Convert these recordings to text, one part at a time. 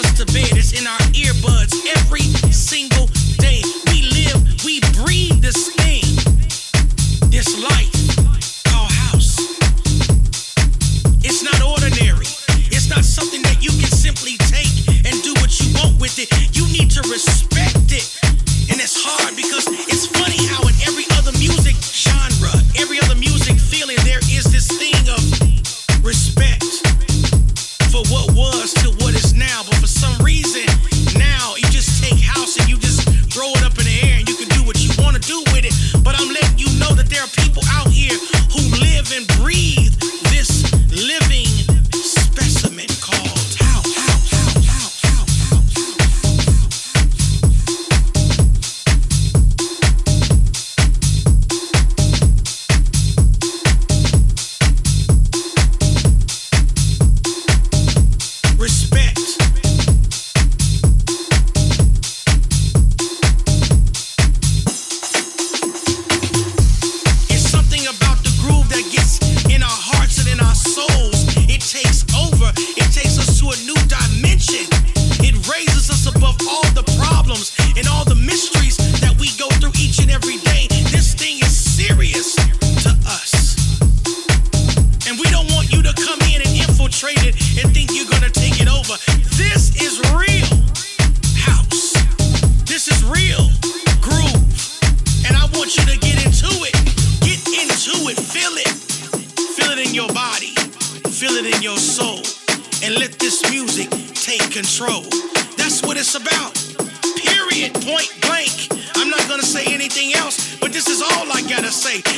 us to bed. It's in our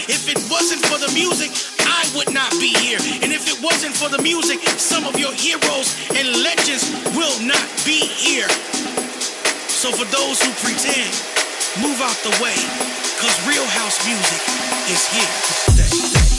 If it wasn't for the music, I would not be here. And if it wasn't for the music, some of your heroes and legends will not be here. So for those who pretend, move out the way, cause real house music is here to stay.